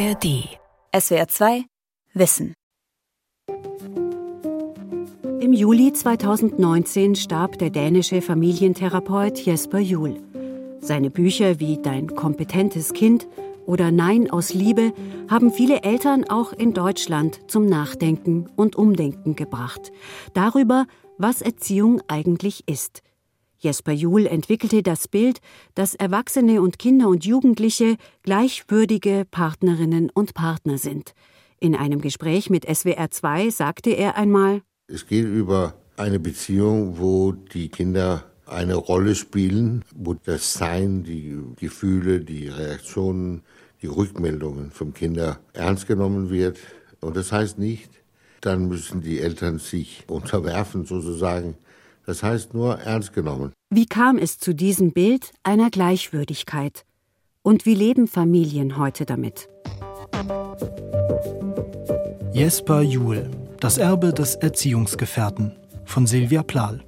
ARD. SWR 2 Wissen. Im Juli 2019 starb der dänische Familientherapeut Jesper Juhl. Seine Bücher wie Dein kompetentes Kind oder Nein aus Liebe haben viele Eltern auch in Deutschland zum Nachdenken und Umdenken gebracht. Darüber, was Erziehung eigentlich ist. Jesper Juhl entwickelte das Bild, dass Erwachsene und Kinder und Jugendliche gleichwürdige Partnerinnen und Partner sind. In einem Gespräch mit SWR 2 sagte er einmal: Es geht über eine Beziehung, wo die Kinder eine Rolle spielen, wo das Sein, die Gefühle, die Reaktionen, die Rückmeldungen vom Kinder ernst genommen wird. Und das heißt nicht, dann müssen die Eltern sich unterwerfen sozusagen. Das heißt nur ernst genommen. Wie kam es zu diesem Bild einer Gleichwürdigkeit? Und wie leben Familien heute damit? Jesper Juhl, das Erbe des Erziehungsgefährten von Silvia Plahl.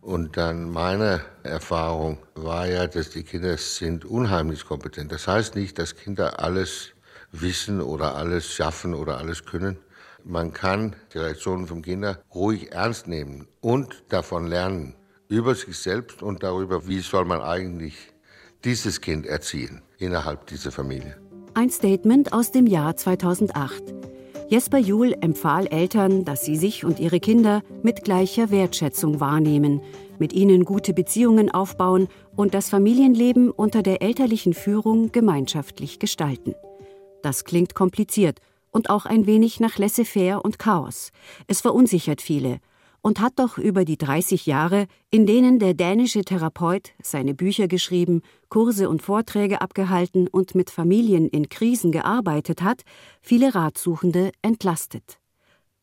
Und dann meine Erfahrung war ja, dass die Kinder sind unheimlich kompetent. Das heißt nicht, dass Kinder alles wissen oder alles schaffen oder alles können. Man kann die Reaktionen vom Kinder ruhig ernst nehmen und davon lernen über sich selbst und darüber, wie soll man eigentlich dieses Kind erziehen innerhalb dieser Familie. Ein Statement aus dem Jahr 2008. Jesper Juhl empfahl Eltern, dass sie sich und ihre Kinder mit gleicher Wertschätzung wahrnehmen, mit ihnen gute Beziehungen aufbauen und das Familienleben unter der elterlichen Führung gemeinschaftlich gestalten. Das klingt kompliziert und auch ein wenig nach Laissez-faire und Chaos. Es verunsichert viele und hat doch über die 30 Jahre, in denen der dänische Therapeut seine Bücher geschrieben, Kurse und Vorträge abgehalten und mit Familien in Krisen gearbeitet hat, viele Ratsuchende entlastet.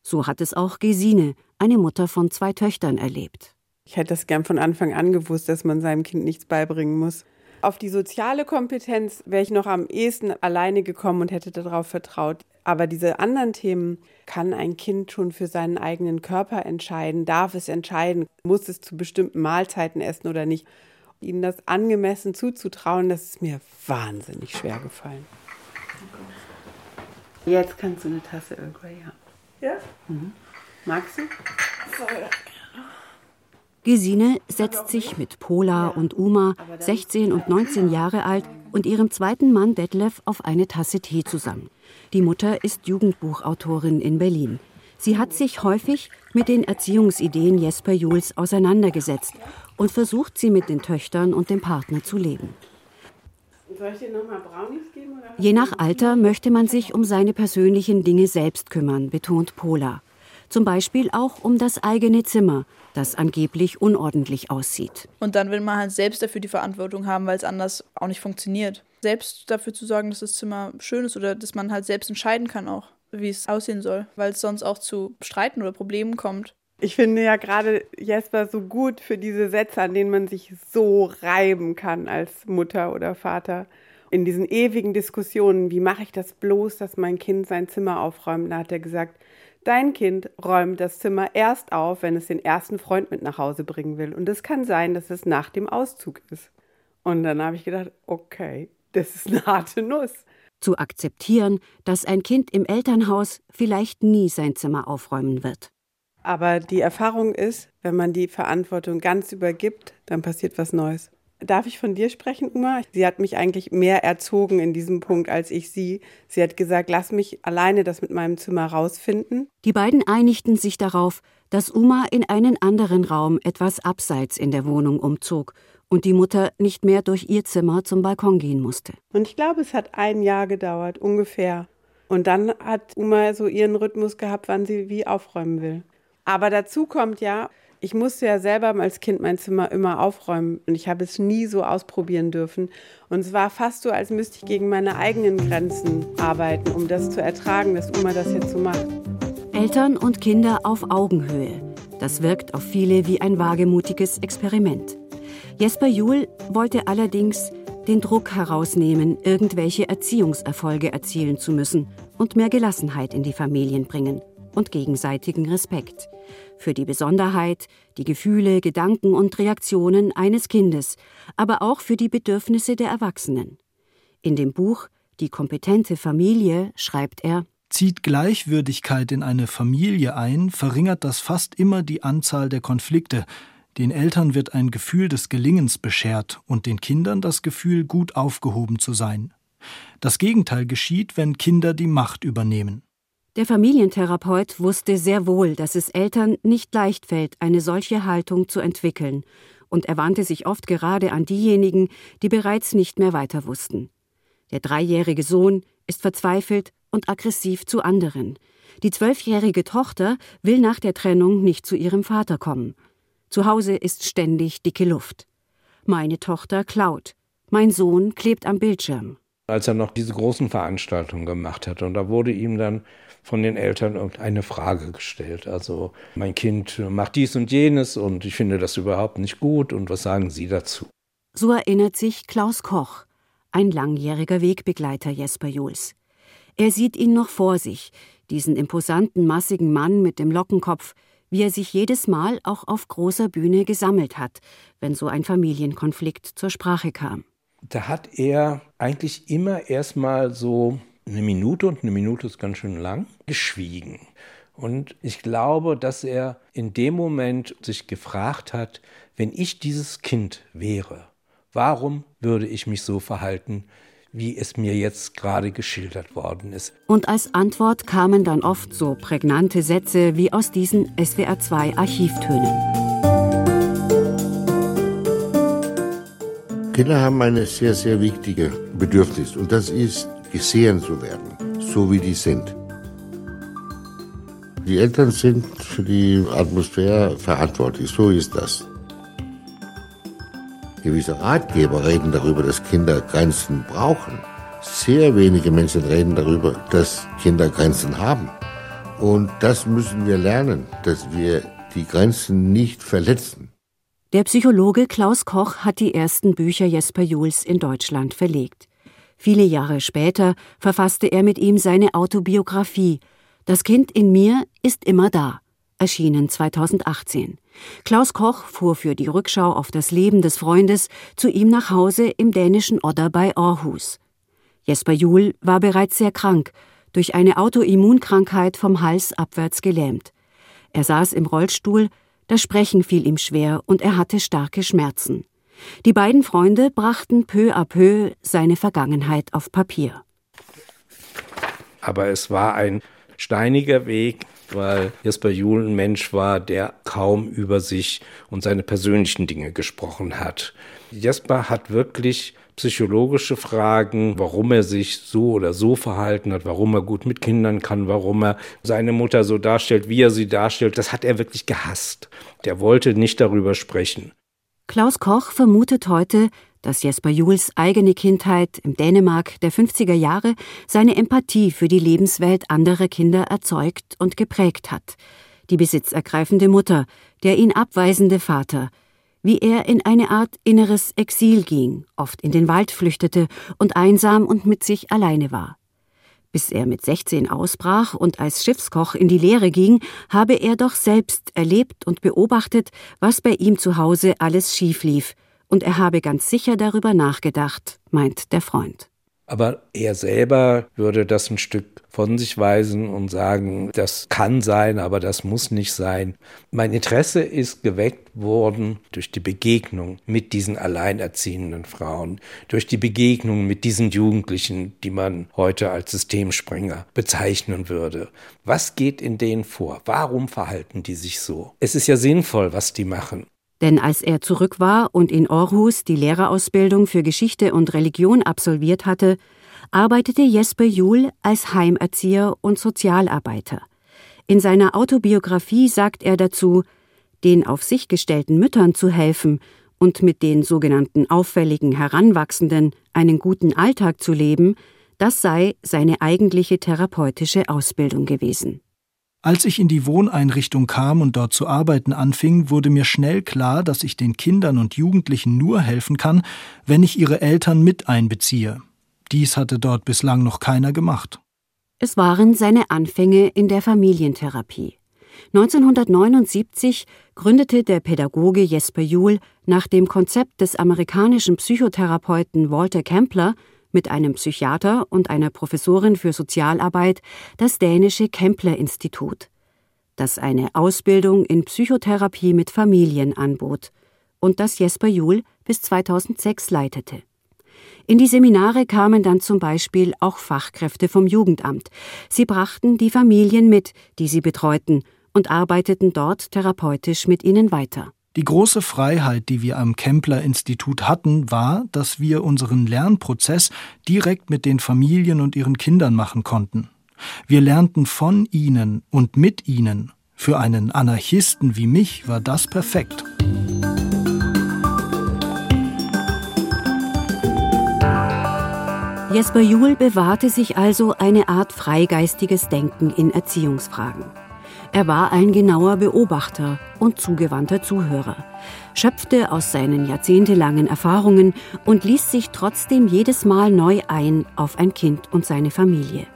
So hat es auch Gesine, eine Mutter von zwei Töchtern, erlebt. Ich hätte das gern von Anfang an gewusst, dass man seinem Kind nichts beibringen muss. Auf die soziale Kompetenz wäre ich noch am ehesten alleine gekommen und hätte darauf vertraut. Aber diese anderen Themen, kann ein Kind schon für seinen eigenen Körper entscheiden? Darf es entscheiden? Muss es zu bestimmten Mahlzeiten essen oder nicht? Ihnen das angemessen zuzutrauen, das ist mir wahnsinnig schwer gefallen. Jetzt kannst du eine Tasse Earl Grey haben. Ja? Mhm. Magst du? Gesine setzt sich mit Pola und Uma, 16 und 19 Jahre alt, und ihrem zweiten Mann Detlef auf eine Tasse Tee zusammen. Die Mutter ist Jugendbuchautorin in Berlin. Sie hat sich häufig mit den Erziehungsideen Jesper Juhls auseinandergesetzt und versucht, sie mit den Töchtern und dem Partner zu leben. Soll ich dir noch mal Brownies geben? Je nach Alter möchte man sich um seine persönlichen Dinge selbst kümmern, betont Pola. Zum Beispiel auch um das eigene Zimmer, das angeblich unordentlich aussieht. Und dann will man halt selbst dafür die Verantwortung haben, weil es anders auch nicht funktioniert. Selbst dafür zu sorgen, dass das Zimmer schön ist oder dass man halt selbst entscheiden kann auch, wie es aussehen soll, weil es sonst auch zu Streiten oder Problemen kommt. Ich finde ja gerade Jesper so gut für diese Sätze, an denen man sich so reiben kann als Mutter oder Vater. In diesen ewigen Diskussionen, wie mache ich das bloß, dass mein Kind sein Zimmer aufräumt, da hat er gesagt, Dein Kind räumt das Zimmer erst auf, wenn es den ersten Freund mit nach Hause bringen will. Und es kann sein, dass es nach dem Auszug ist. Und dann habe ich gedacht, okay, das ist eine harte Nuss. Zu akzeptieren, dass ein Kind im Elternhaus vielleicht nie sein Zimmer aufräumen wird. Aber die Erfahrung ist, wenn man die Verantwortung ganz übergibt, dann passiert was Neues. Darf ich von dir sprechen, Uma? Sie hat mich eigentlich mehr erzogen in diesem Punkt als ich sie. Sie hat gesagt, lass mich alleine das mit meinem Zimmer rausfinden. Die beiden einigten sich darauf, dass Uma in einen anderen Raum etwas abseits in der Wohnung umzog und die Mutter nicht mehr durch ihr Zimmer zum Balkon gehen musste. Und ich glaube, es hat ein Jahr gedauert, ungefähr. Und dann hat Uma so ihren Rhythmus gehabt, wann sie wie aufräumen will. Aber dazu kommt ja, ich musste ja selber als Kind mein Zimmer immer aufräumen und ich habe es nie so ausprobieren dürfen. Und es war fast so, als müsste ich gegen meine eigenen Grenzen arbeiten, um das zu ertragen, dass Uma das jetzt so macht. Eltern und Kinder auf Augenhöhe. Das wirkt auf viele wie ein wagemutiges Experiment. Jesper Juhl wollte allerdings den Druck herausnehmen, irgendwelche Erziehungserfolge erzielen zu müssen und mehr Gelassenheit in die Familien bringen und gegenseitigen Respekt für die Besonderheit, die Gefühle, Gedanken und Reaktionen eines Kindes, aber auch für die Bedürfnisse der Erwachsenen. In dem Buch die kompetente Familie, schreibt er, Zieht Gleichwürdigkeit in eine Familie ein, verringert das fast immer die Anzahl der Konflikte. Den Eltern wird ein Gefühl des Gelingens beschert und den Kindern das Gefühl, gut aufgehoben zu sein. Das Gegenteil geschieht, wenn Kinder die Macht übernehmen. Der Familientherapeut wusste sehr wohl, dass es Eltern nicht leicht fällt, eine solche Haltung zu entwickeln, und er wandte sich oft gerade an diejenigen, die bereits nicht mehr weiter wussten. Der dreijährige Sohn ist verzweifelt und aggressiv zu anderen. Die zwölfjährige Tochter will nach der Trennung nicht zu ihrem Vater kommen. Zu Hause ist ständig dicke Luft. Meine Tochter klaut. Mein Sohn klebt am Bildschirm. Als er noch diese großen Veranstaltungen gemacht hat und da wurde ihm dann von den Eltern irgendeine Frage gestellt. Also mein Kind macht dies und jenes und ich finde das überhaupt nicht gut und was sagen Sie dazu? So erinnert sich Klaus Koch, ein langjähriger Wegbegleiter Jesper Juhls. Er sieht ihn noch vor sich, diesen imposanten, massigen Mann mit dem Lockenkopf, wie er sich jedes Mal auch auf großer Bühne gesammelt hat, wenn so ein Familienkonflikt zur Sprache kam. Da hat er eigentlich immer erstmal so eine Minute und eine Minute ist ganz schön lang geschwiegen. Und ich glaube, dass er in dem Moment sich gefragt hat, wenn ich dieses Kind wäre, warum würde ich mich so verhalten, wie es mir jetzt gerade geschildert worden ist. Und als Antwort kamen dann oft so prägnante Sätze wie aus diesen SWR2 Archivtönen. Kinder haben eine sehr, sehr wichtige Bedürfnis und das ist, gesehen zu werden, so wie die sind. Die Eltern sind für die Atmosphäre verantwortlich, so ist das. Gewisse Ratgeber reden darüber, dass Kinder Grenzen brauchen. Sehr wenige Menschen reden darüber, dass Kinder Grenzen haben. Und das müssen wir lernen, dass wir die Grenzen nicht verletzen. Der Psychologe Klaus Koch hat die ersten Bücher Jesper Juhls in Deutschland verlegt. Viele Jahre später verfasste er mit ihm seine Autobiografie Das Kind in mir ist immer da erschienen 2018. Klaus Koch fuhr für die Rückschau auf das Leben des Freundes zu ihm nach Hause im dänischen Odder bei Aarhus. Jesper Juhl war bereits sehr krank, durch eine Autoimmunkrankheit vom Hals abwärts gelähmt. Er saß im Rollstuhl, das Sprechen fiel ihm schwer und er hatte starke Schmerzen. Die beiden Freunde brachten peu à peu seine Vergangenheit auf Papier. Aber es war ein steiniger Weg, weil Jesper Juhl ein Mensch war, der kaum über sich und seine persönlichen Dinge gesprochen hat. Jesper hat wirklich psychologische Fragen, warum er sich so oder so verhalten hat, warum er gut mit Kindern kann, warum er seine Mutter so darstellt, wie er sie darstellt, das hat er wirklich gehasst. Der wollte nicht darüber sprechen. Klaus Koch vermutet heute, dass Jesper Juhls eigene Kindheit im Dänemark der 50er Jahre seine Empathie für die Lebenswelt anderer Kinder erzeugt und geprägt hat. Die besitzergreifende Mutter, der ihn abweisende Vater, wie er in eine Art inneres Exil ging, oft in den Wald flüchtete und einsam und mit sich alleine war. Bis er mit 16 ausbrach und als Schiffskoch in die Lehre ging, habe er doch selbst erlebt und beobachtet, was bei ihm zu Hause alles schief lief – und er habe ganz sicher darüber nachgedacht, meint der Freund. Aber er selber würde das ein Stück von sich weisen und sagen, das kann sein, aber das muss nicht sein. Mein Interesse ist geweckt worden durch die Begegnung mit diesen alleinerziehenden Frauen, durch die Begegnung mit diesen Jugendlichen, die man heute als Systemsprenger bezeichnen würde. Was geht in denen vor? Warum verhalten die sich so? Es ist ja sinnvoll, was die machen. Denn als er zurück war und in Aarhus die Lehrerausbildung für Geschichte und Religion absolviert hatte, arbeitete Jesper Juhl als Heimerzieher und Sozialarbeiter. In seiner Autobiografie sagt er dazu, den auf sich gestellten Müttern zu helfen und mit den sogenannten auffälligen Heranwachsenden einen guten Alltag zu leben, das sei seine eigentliche therapeutische Ausbildung gewesen. Als ich in die Wohneinrichtung kam und dort zu arbeiten anfing, wurde mir schnell klar, dass ich den Kindern und Jugendlichen nur helfen kann, wenn ich ihre Eltern mit einbeziehe. Dies hatte dort bislang noch keiner gemacht. Es waren seine Anfänge in der Familientherapie. 1979 gründete der Pädagoge Jesper Juhl nach dem Konzept des amerikanischen Psychotherapeuten Walter Kempler mit einem Psychiater und einer Professorin für Sozialarbeit das dänische Kempler-Institut, das eine Ausbildung in Psychotherapie mit Familien anbot und das Jesper Juhl bis 2006 leitete. In die Seminare kamen dann zum Beispiel auch Fachkräfte vom Jugendamt. Sie brachten die Familien mit, die sie betreuten, und arbeiteten dort therapeutisch mit ihnen weiter. Die große Freiheit, die wir am Kempler-Institut hatten, war, dass wir unseren Lernprozess direkt mit den Familien und ihren Kindern machen konnten. Wir lernten von ihnen und mit ihnen. Für einen Anarchisten wie mich war das perfekt. Jesper Juhl bewahrte sich also eine Art freigeistiges Denken in Erziehungsfragen. Er war ein genauer Beobachter und zugewandter Zuhörer, schöpfte aus seinen jahrzehntelangen Erfahrungen und ließ sich trotzdem jedes Mal neu ein auf ein Kind und seine Familie.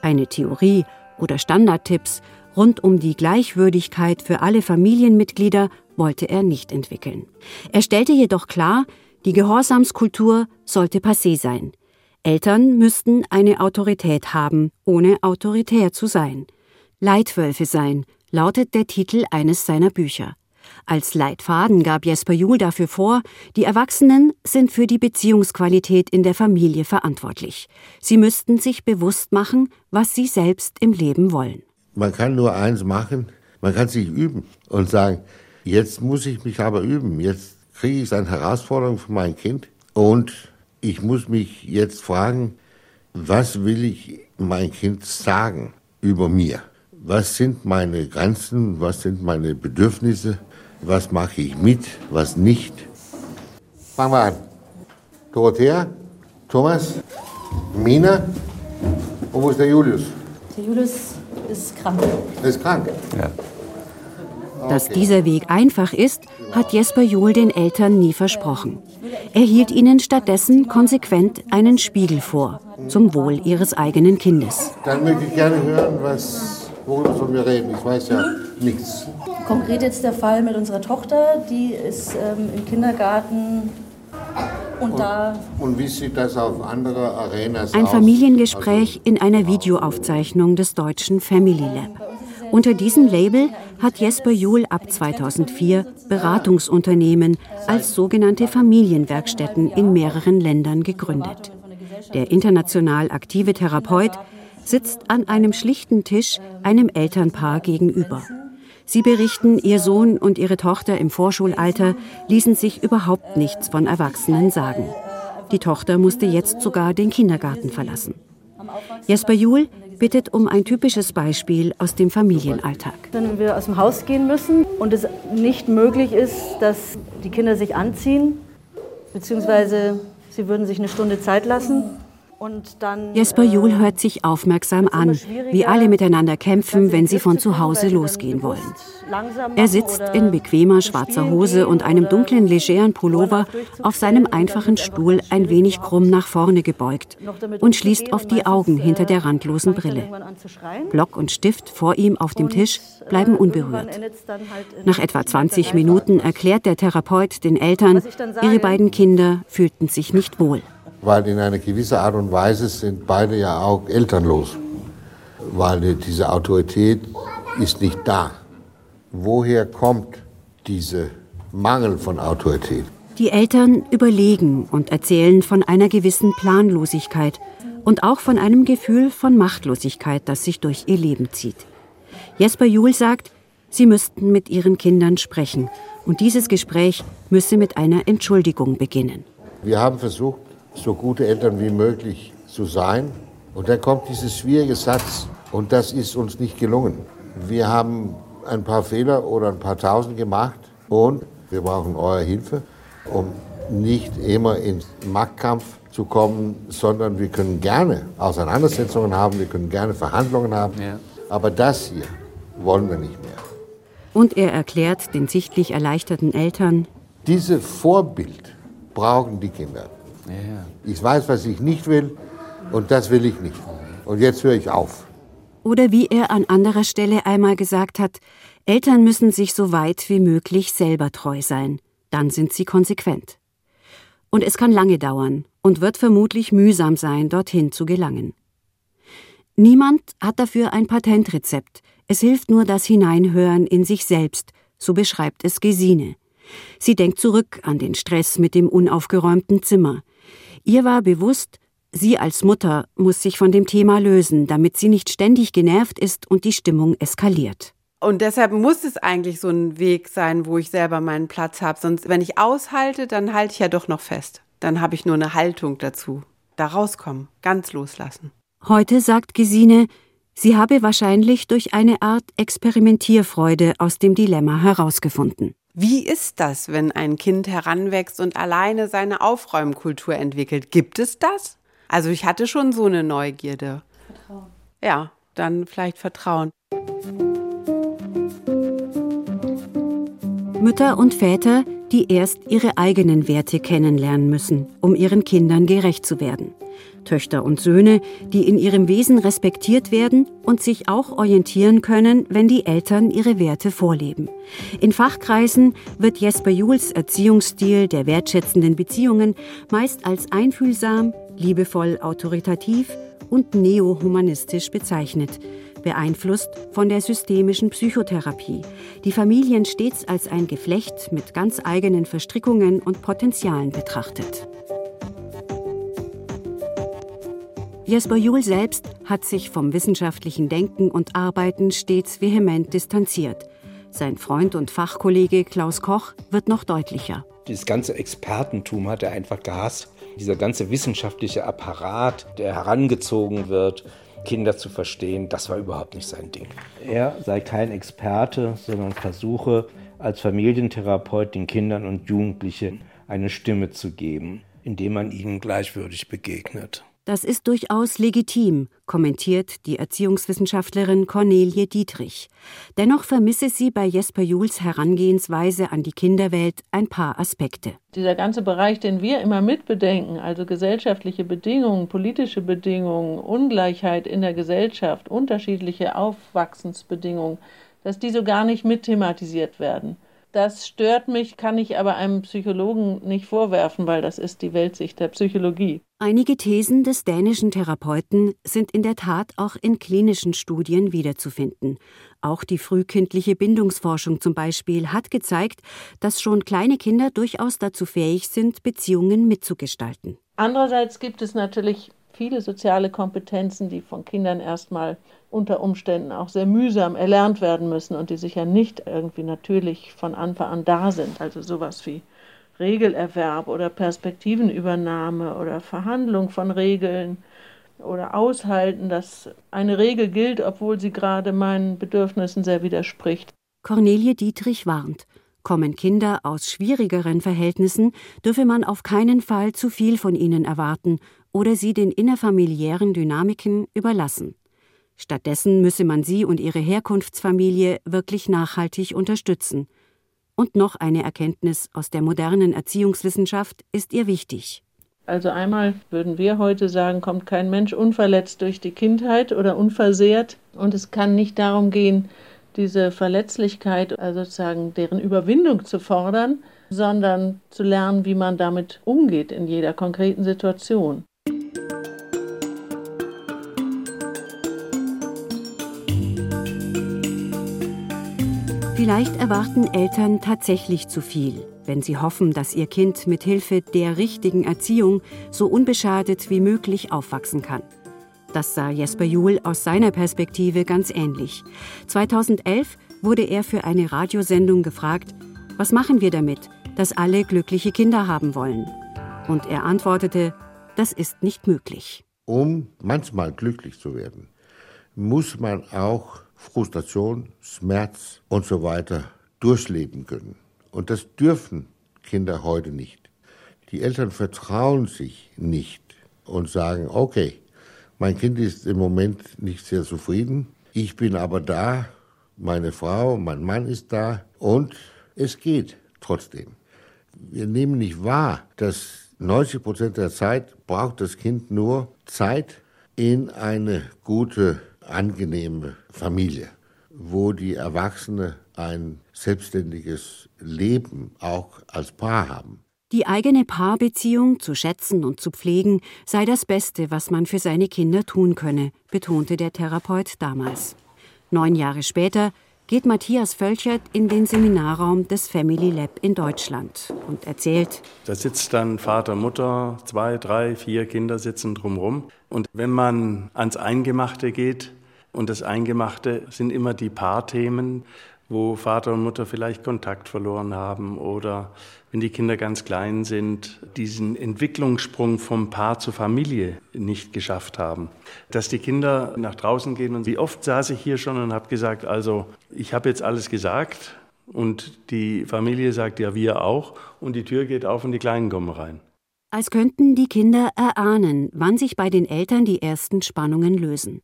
Eine Theorie oder Standardtipps rund um die Gleichwürdigkeit für alle Familienmitglieder wollte er nicht entwickeln. Er stellte jedoch klar, die Gehorsamskultur sollte passé sein. Eltern müssten eine Autorität haben, ohne autoritär zu sein. Leitwölfe sein, lautet der Titel eines seiner Bücher. Als Leitfaden gab Jesper Juhl dafür vor, die Erwachsenen sind für die Beziehungsqualität in der Familie verantwortlich. Sie müssten sich bewusst machen, was sie selbst im Leben wollen. Man kann nur eins machen, man kann sich üben und sagen, jetzt muss ich mich aber üben, jetzt kriege ich eine Herausforderung für mein Kind und ich muss mich jetzt fragen, was will ich mein Kind sagen über mir? Was sind meine Grenzen, was sind meine Bedürfnisse, was mache ich mit, was nicht. Fangen wir an. Dorothea, Thomas, Mina und wo ist der Julius? Der Julius ist krank. Er ist krank? Ja. Dass dieser Weg einfach ist, hat Jesper Juhl den Eltern nie versprochen. Er hielt ihnen stattdessen konsequent einen Spiegel vor, zum Wohl ihres eigenen Kindes. Dann möchte ich gerne hören, was Worüber sollen wir reden? Ich weiß ja nichts. Konkret jetzt der Fall mit unserer Tochter, die ist ähm, im Kindergarten und, und, da. Und wie sieht das auf andere Arenas Ein aus? Familiengespräch also, in einer Videoaufzeichnung des deutschen Family Lab. Unter diesem Label hat Jesper Juhl ab 2004 Beratungsunternehmen als sogenannte Familienwerkstätten in mehreren Ländern gegründet. Der international aktive Therapeut sitzt an einem schlichten Tisch einem Elternpaar gegenüber. Sie berichten, ihr Sohn und ihre Tochter im Vorschulalter ließen sich überhaupt nichts von Erwachsenen sagen. Die Tochter musste jetzt sogar den Kindergarten verlassen. Jesper Juhl bittet um ein typisches Beispiel aus dem Familienalltag. Wenn wir aus dem Haus gehen müssen und es nicht möglich ist, dass die Kinder sich anziehen, beziehungsweise sie würden sich eine Stunde Zeit lassen, dann, Jesper Juhl äh, hört sich aufmerksam an, wie alle miteinander kämpfen, wenn sie von zu Hause losgehen wollen. Er sitzt in bequemer schwarzer Hose und einem dunklen, legeren Pullover auf seinem einfachen Stuhl ein wenig krumm nach vorne gebeugt und schließt oft die Augen hinter der randlosen Brille. Block und Stift vor ihm auf dem Tisch bleiben äh, unberührt. Halt Nach etwa 20 Minuten erklärt der Therapeut den Eltern, ihre beiden Kinder fühlten sich nicht wohl weil in einer gewissen Art und Weise sind beide ja auch elternlos, weil diese Autorität ist nicht da. Woher kommt dieser Mangel von Autorität? Die Eltern überlegen und erzählen von einer gewissen Planlosigkeit und auch von einem Gefühl von Machtlosigkeit, das sich durch ihr Leben zieht. Jesper Juhl sagt, sie müssten mit ihren Kindern sprechen und dieses Gespräch müsse mit einer Entschuldigung beginnen. Wir haben versucht, so gute Eltern wie möglich zu sein. Und dann kommt dieser schwierige Satz und das ist uns nicht gelungen. Wir haben ein paar Fehler oder ein paar Tausend gemacht und wir brauchen eure Hilfe, um nicht immer ins Machtkampf zu kommen, sondern wir können gerne Auseinandersetzungen haben, wir können gerne Verhandlungen haben, ja. aber das hier wollen wir nicht mehr. Und er erklärt den sichtlich erleichterten Eltern, dieses Vorbild brauchen die Kinder. Ich weiß, was ich nicht will und das will ich nicht. Und jetzt höre ich auf. Oder wie er an anderer Stelle einmal gesagt hat, Eltern müssen sich so weit wie möglich selber treu sein. Dann sind sie konsequent. Und es kann lange dauern und wird vermutlich mühsam sein, dorthin zu gelangen. Niemand hat dafür ein Patentrezept, es hilft nur das Hineinhören in sich selbst, so beschreibt es Gesine. Sie denkt zurück an den Stress mit dem unaufgeräumten Zimmer. Ihr war bewusst, sie als Mutter muss sich von dem Thema lösen, damit sie nicht ständig genervt ist und die Stimmung eskaliert. Und deshalb muss es eigentlich so ein Weg sein, wo ich selber meinen Platz habe. Sonst, wenn ich aushalte, dann halte ich ja doch noch fest. Dann habe ich nur eine Haltung dazu. Da rauskommen, ganz loslassen. Heute sagt Gesine, sie habe wahrscheinlich durch eine Art Experimentierfreude aus dem Dilemma herausgefunden. Wie ist das, wenn ein Kind heranwächst und alleine seine Aufräumkultur entwickelt? Gibt es das? Also ich hatte schon so eine Neugierde. Vertrauen. Ja, dann vielleicht Vertrauen. Mütter und Väter, die erst ihre eigenen Werte kennenlernen müssen, um ihren Kindern gerecht zu werden. Töchter und Söhne, die in ihrem Wesen respektiert werden und sich auch orientieren können, wenn die Eltern ihre Werte vorleben. In Fachkreisen wird Jesper Juhls Erziehungsstil der wertschätzenden Beziehungen meist als einfühlsam, liebevoll autoritativ und neohumanistisch bezeichnet beeinflusst von der systemischen Psychotherapie, die Familien stets als ein Geflecht mit ganz eigenen Verstrickungen und Potenzialen betrachtet. Jesper Juhl selbst hat sich vom wissenschaftlichen Denken und Arbeiten stets vehement distanziert. Sein Freund und Fachkollege Klaus Koch wird noch deutlicher. Dieses ganze Expertentum hat er einfach gehasst. Dieser ganze wissenschaftliche Apparat, der herangezogen wird, Kinder zu verstehen, das war überhaupt nicht sein Ding. Er sei kein Experte, sondern versuche als Familientherapeut den Kindern und Jugendlichen eine Stimme zu geben, indem man ihnen gleichwürdig begegnet. Das ist durchaus legitim, kommentiert die Erziehungswissenschaftlerin Cornelie Dietrich. Dennoch vermisse sie bei Jesper Juhls Herangehensweise an die Kinderwelt ein paar Aspekte. Dieser ganze Bereich, den wir immer mitbedenken, also gesellschaftliche Bedingungen, politische Bedingungen, Ungleichheit in der Gesellschaft, unterschiedliche Aufwachsensbedingungen, dass die so gar nicht mit thematisiert werden. Das stört mich, kann ich aber einem Psychologen nicht vorwerfen, weil das ist die Weltsicht der Psychologie. Einige Thesen des dänischen Therapeuten sind in der Tat auch in klinischen Studien wiederzufinden. Auch die frühkindliche Bindungsforschung zum Beispiel hat gezeigt, dass schon kleine Kinder durchaus dazu fähig sind, Beziehungen mitzugestalten. Andererseits gibt es natürlich viele soziale Kompetenzen, die von Kindern erstmal unter Umständen auch sehr mühsam erlernt werden müssen und die sicher nicht irgendwie natürlich von Anfang an da sind. Also sowas wie Regelerwerb oder Perspektivenübernahme oder Verhandlung von Regeln oder aushalten, dass eine Regel gilt, obwohl sie gerade meinen Bedürfnissen sehr widerspricht. Cornelie Dietrich warnt. Kommen Kinder aus schwierigeren Verhältnissen, dürfe man auf keinen Fall zu viel von ihnen erwarten oder sie den innerfamiliären Dynamiken überlassen. Stattdessen müsse man sie und ihre Herkunftsfamilie wirklich nachhaltig unterstützen. Und noch eine Erkenntnis aus der modernen Erziehungswissenschaft ist ihr wichtig. Also einmal würden wir heute sagen, kommt kein Mensch unverletzt durch die Kindheit oder unversehrt. Und es kann nicht darum gehen, diese Verletzlichkeit, also sozusagen deren Überwindung zu fordern, sondern zu lernen, wie man damit umgeht in jeder konkreten Situation. Vielleicht erwarten Eltern tatsächlich zu viel, wenn sie hoffen, dass ihr Kind mit Hilfe der richtigen Erziehung so unbeschadet wie möglich aufwachsen kann. Das sah Jesper Juhl aus seiner Perspektive ganz ähnlich. 2011 wurde er für eine Radiosendung gefragt, was machen wir damit, dass alle glückliche Kinder haben wollen? Und er antwortete, das ist nicht möglich. Um manchmal glücklich zu werden, muss man auch Frustration, Schmerz und so weiter durchleben können. Und das dürfen Kinder heute nicht. Die Eltern vertrauen sich nicht und sagen, okay, mein Kind ist im Moment nicht sehr zufrieden, ich bin aber da, meine Frau, mein Mann ist da und es geht trotzdem. Wir nehmen nicht wahr, dass 90 Prozent der Zeit braucht das Kind nur Zeit in eine gute angenehme Familie, wo die Erwachsenen ein selbstständiges Leben auch als Paar haben. Die eigene Paarbeziehung zu schätzen und zu pflegen sei das Beste, was man für seine Kinder tun könne, betonte der Therapeut damals. Neun Jahre später geht Matthias Völchert in den Seminarraum des Family Lab in Deutschland und erzählt. Da sitzt dann Vater, Mutter, zwei, drei, vier Kinder sitzen drumherum. Und wenn man ans Eingemachte geht, und das Eingemachte sind immer die Paarthemen, wo Vater und Mutter vielleicht Kontakt verloren haben oder wenn die Kinder ganz klein sind, diesen Entwicklungssprung vom Paar zur Familie nicht geschafft haben. Dass die Kinder nach draußen gehen und wie oft saß ich hier schon und habe gesagt, also ich habe jetzt alles gesagt und die Familie sagt ja wir auch und die Tür geht auf und die Kleinen kommen rein. Als könnten die Kinder erahnen, wann sich bei den Eltern die ersten Spannungen lösen.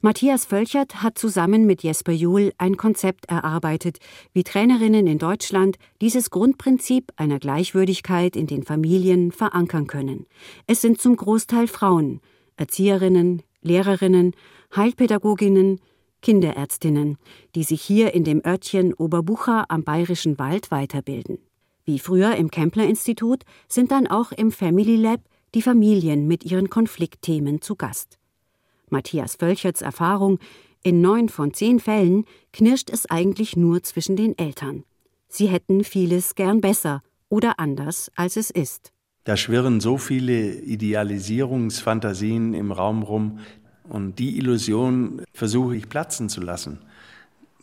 Matthias Völchert hat zusammen mit Jesper Juhl ein Konzept erarbeitet, wie Trainerinnen in Deutschland dieses Grundprinzip einer Gleichwürdigkeit in den Familien verankern können. Es sind zum Großteil Frauen, Erzieherinnen, Lehrerinnen, Heilpädagoginnen, Kinderärztinnen, die sich hier in dem Örtchen Oberbucha am Bayerischen Wald weiterbilden. Wie früher im Kempler-Institut sind dann auch im Family Lab die Familien mit ihren Konfliktthemen zu Gast. Matthias Völcherts Erfahrung, in neun von zehn Fällen knirscht es eigentlich nur zwischen den Eltern. Sie hätten vieles gern besser oder anders, als es ist. Da schwirren so viele Idealisierungsfantasien im Raum rum, und die Illusion versuche ich platzen zu lassen.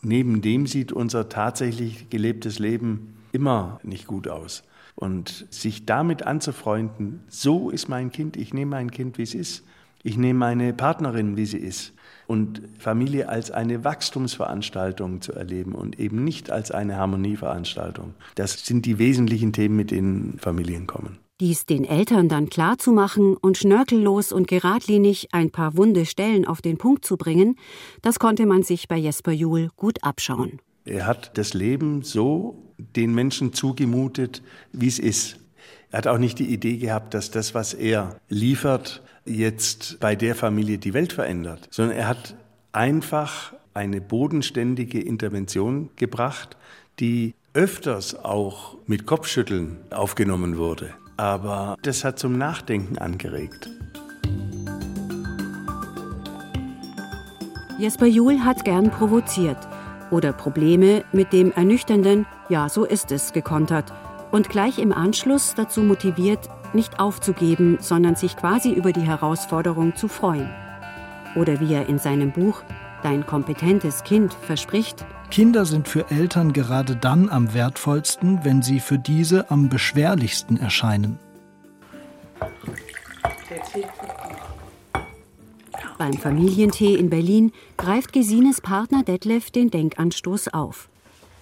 Neben dem sieht unser tatsächlich gelebtes Leben immer nicht gut aus. Und sich damit anzufreunden, so ist mein Kind, ich nehme mein Kind, wie es ist, ich nehme meine Partnerin, wie sie ist. Und Familie als eine Wachstumsveranstaltung zu erleben und eben nicht als eine Harmonieveranstaltung. Das sind die wesentlichen Themen, mit denen Familien kommen. Dies den Eltern dann klarzumachen und schnörkellos und geradlinig ein paar wunde Stellen auf den Punkt zu bringen, das konnte man sich bei Jesper Juhl gut abschauen. Er hat das Leben so den Menschen zugemutet, wie es ist. Er hat auch nicht die Idee gehabt, dass das, was er liefert, jetzt bei der Familie die Welt verändert, sondern er hat einfach eine bodenständige Intervention gebracht, die öfters auch mit Kopfschütteln aufgenommen wurde. Aber das hat zum Nachdenken angeregt. Jesper Juhl hat gern provoziert oder Probleme mit dem ernüchternden Ja, so ist es gekontert und gleich im Anschluss dazu motiviert, nicht aufzugeben, sondern sich quasi über die Herausforderung zu freuen. Oder wie er in seinem Buch Dein kompetentes Kind verspricht, Kinder sind für Eltern gerade dann am wertvollsten, wenn sie für diese am beschwerlichsten erscheinen. Beim Familientee in Berlin greift Gesines Partner Detlef den Denkanstoß auf.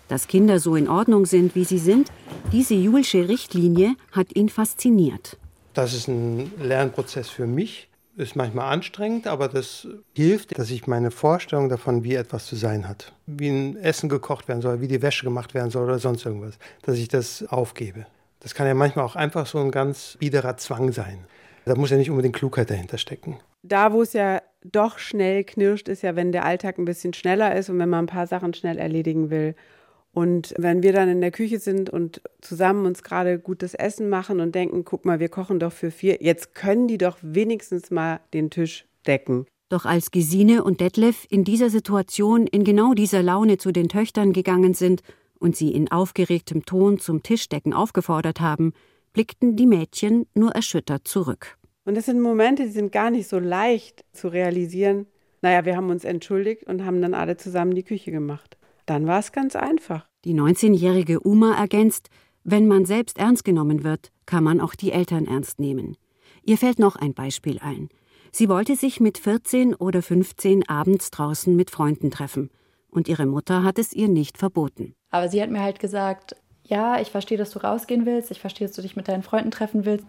Dass Kinder so in Ordnung sind, wie sie sind, diese Julsche Richtlinie hat ihn fasziniert. Das ist ein Lernprozess für mich. Ist manchmal anstrengend, aber das hilft, dass ich meine Vorstellung davon, wie etwas zu sein hat, wie ein Essen gekocht werden soll, wie die Wäsche gemacht werden soll oder sonst irgendwas, dass ich das aufgebe. Das kann ja manchmal auch einfach so ein ganz biederer Zwang sein. Da muss ja nicht unbedingt Klugheit dahinter stecken. Da, wo es ja doch schnell knirscht, ist ja, wenn der Alltag ein bisschen schneller ist und wenn man ein paar Sachen schnell erledigen will. Und wenn wir dann in der Küche sind und zusammen uns gerade gutes Essen machen und denken, guck mal, wir kochen doch für vier, jetzt können die doch wenigstens mal den Tisch decken. Doch als Gesine und Detlef in dieser Situation in genau dieser Laune zu den Töchtern gegangen sind und sie in aufgeregtem Ton zum Tischdecken aufgefordert haben, blickten die Mädchen nur erschüttert zurück. Und das sind Momente, die sind gar nicht so leicht zu realisieren. Naja, wir haben uns entschuldigt und haben dann alle zusammen die Küche gemacht. Dann war es ganz einfach. Die 19-jährige Uma ergänzt, wenn man selbst ernst genommen wird, kann man auch die Eltern ernst nehmen. Ihr fällt noch ein Beispiel ein. Sie wollte sich mit 14 oder 15 abends draußen mit Freunden treffen. Und ihre Mutter hat es ihr nicht verboten. Aber sie hat mir halt gesagt, ja, ich verstehe, dass du rausgehen willst, ich verstehe, dass du dich mit deinen Freunden treffen willst,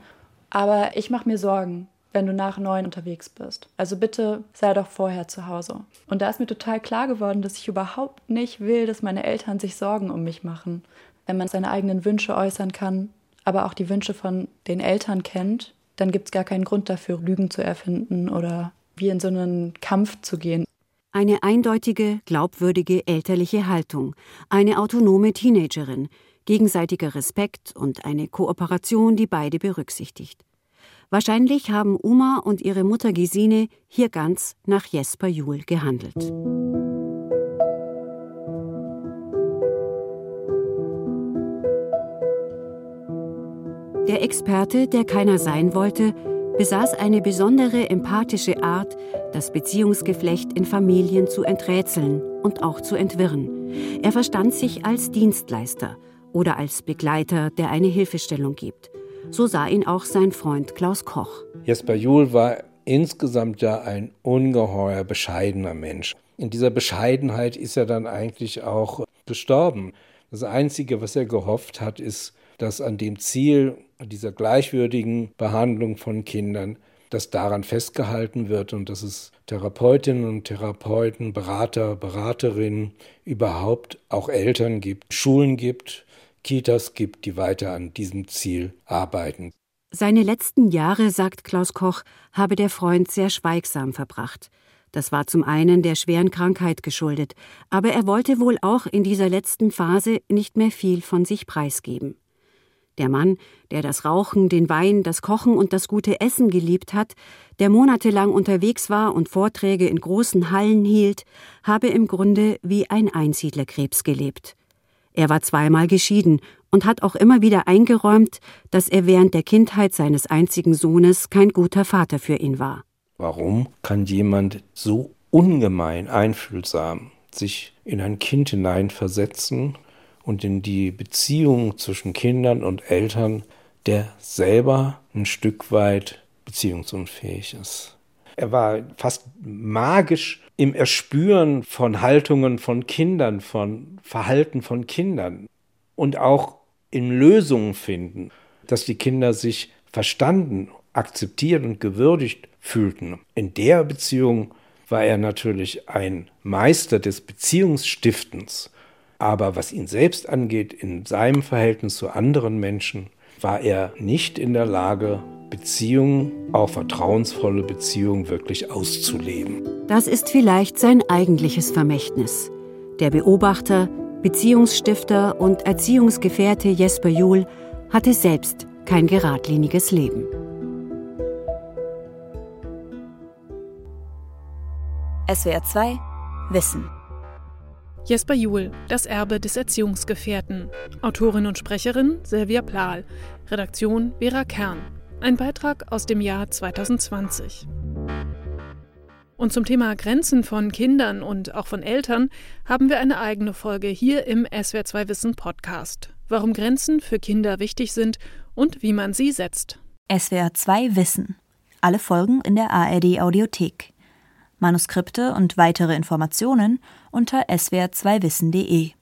aber ich mache mir Sorgen wenn du nach neun unterwegs bist. Also bitte sei doch vorher zu Hause. Und da ist mir total klar geworden, dass ich überhaupt nicht will, dass meine Eltern sich Sorgen um mich machen. Wenn man seine eigenen Wünsche äußern kann, aber auch die Wünsche von den Eltern kennt, dann gibt es gar keinen Grund dafür, Lügen zu erfinden oder wie in so einen Kampf zu gehen. Eine eindeutige, glaubwürdige elterliche Haltung, eine autonome Teenagerin, gegenseitiger Respekt und eine Kooperation, die beide berücksichtigt. Wahrscheinlich haben Uma und ihre Mutter Gesine hier ganz nach Jesper Juhl gehandelt. Der Experte, der keiner sein wollte, besaß eine besondere empathische Art, das Beziehungsgeflecht in Familien zu enträtseln und auch zu entwirren. Er verstand sich als Dienstleister oder als Begleiter, der eine Hilfestellung gibt. So sah ihn auch sein Freund Klaus Koch. Jesper Juhl war insgesamt ja ein ungeheuer bescheidener Mensch. In dieser Bescheidenheit ist er dann eigentlich auch gestorben. Das Einzige, was er gehofft hat, ist, dass an dem Ziel dieser gleichwürdigen Behandlung von Kindern, dass daran festgehalten wird und dass es Therapeutinnen und Therapeuten, Berater, Beraterinnen, überhaupt auch Eltern gibt, Schulen gibt, Kitas gibt, die weiter an diesem Ziel arbeiten. Seine letzten Jahre, sagt Klaus Koch, habe der Freund sehr schweigsam verbracht. Das war zum einen der schweren Krankheit geschuldet, aber er wollte wohl auch in dieser letzten Phase nicht mehr viel von sich preisgeben. Der Mann, der das Rauchen, den Wein, das Kochen und das gute Essen geliebt hat, der monatelang unterwegs war und Vorträge in großen Hallen hielt, habe im Grunde wie ein Einsiedlerkrebs gelebt. Er war zweimal geschieden und hat auch immer wieder eingeräumt, dass er während der Kindheit seines einzigen Sohnes kein guter Vater für ihn war. Warum kann jemand so ungemein einfühlsam sich in ein Kind hineinversetzen und in die Beziehung zwischen Kindern und Eltern, der selber ein Stück weit beziehungsunfähig ist. Er war fast magisch im Erspüren von Haltungen von Kindern, von Verhalten von Kindern und auch in Lösungen finden, dass die Kinder sich verstanden, akzeptiert und gewürdigt fühlten. In der Beziehung war er natürlich ein Meister des Beziehungsstiftens aber was ihn selbst angeht, in seinem Verhältnis zu anderen Menschen, war er nicht in der Lage, Beziehungen, auch vertrauensvolle Beziehungen wirklich auszuleben. Das ist vielleicht sein eigentliches Vermächtnis. Der Beobachter, Beziehungsstifter und Erziehungsgefährte Jesper Juhl hatte selbst kein geradliniges Leben. SWR 2 Wissen Jesper Juhl, Das Erbe des Erziehungsgefährten. Autorin und Sprecherin Silvia Plahl. Redaktion Vera Kern. Ein Beitrag aus dem Jahr 2020. Und zum Thema Grenzen von Kindern und auch von Eltern haben wir eine eigene Folge hier im SWR2 Wissen Podcast. Warum Grenzen für Kinder wichtig sind und wie man sie setzt. SWR2 Wissen. Alle Folgen in der ARD Audiothek. Manuskripte und weitere Informationen unter swr2wissen.de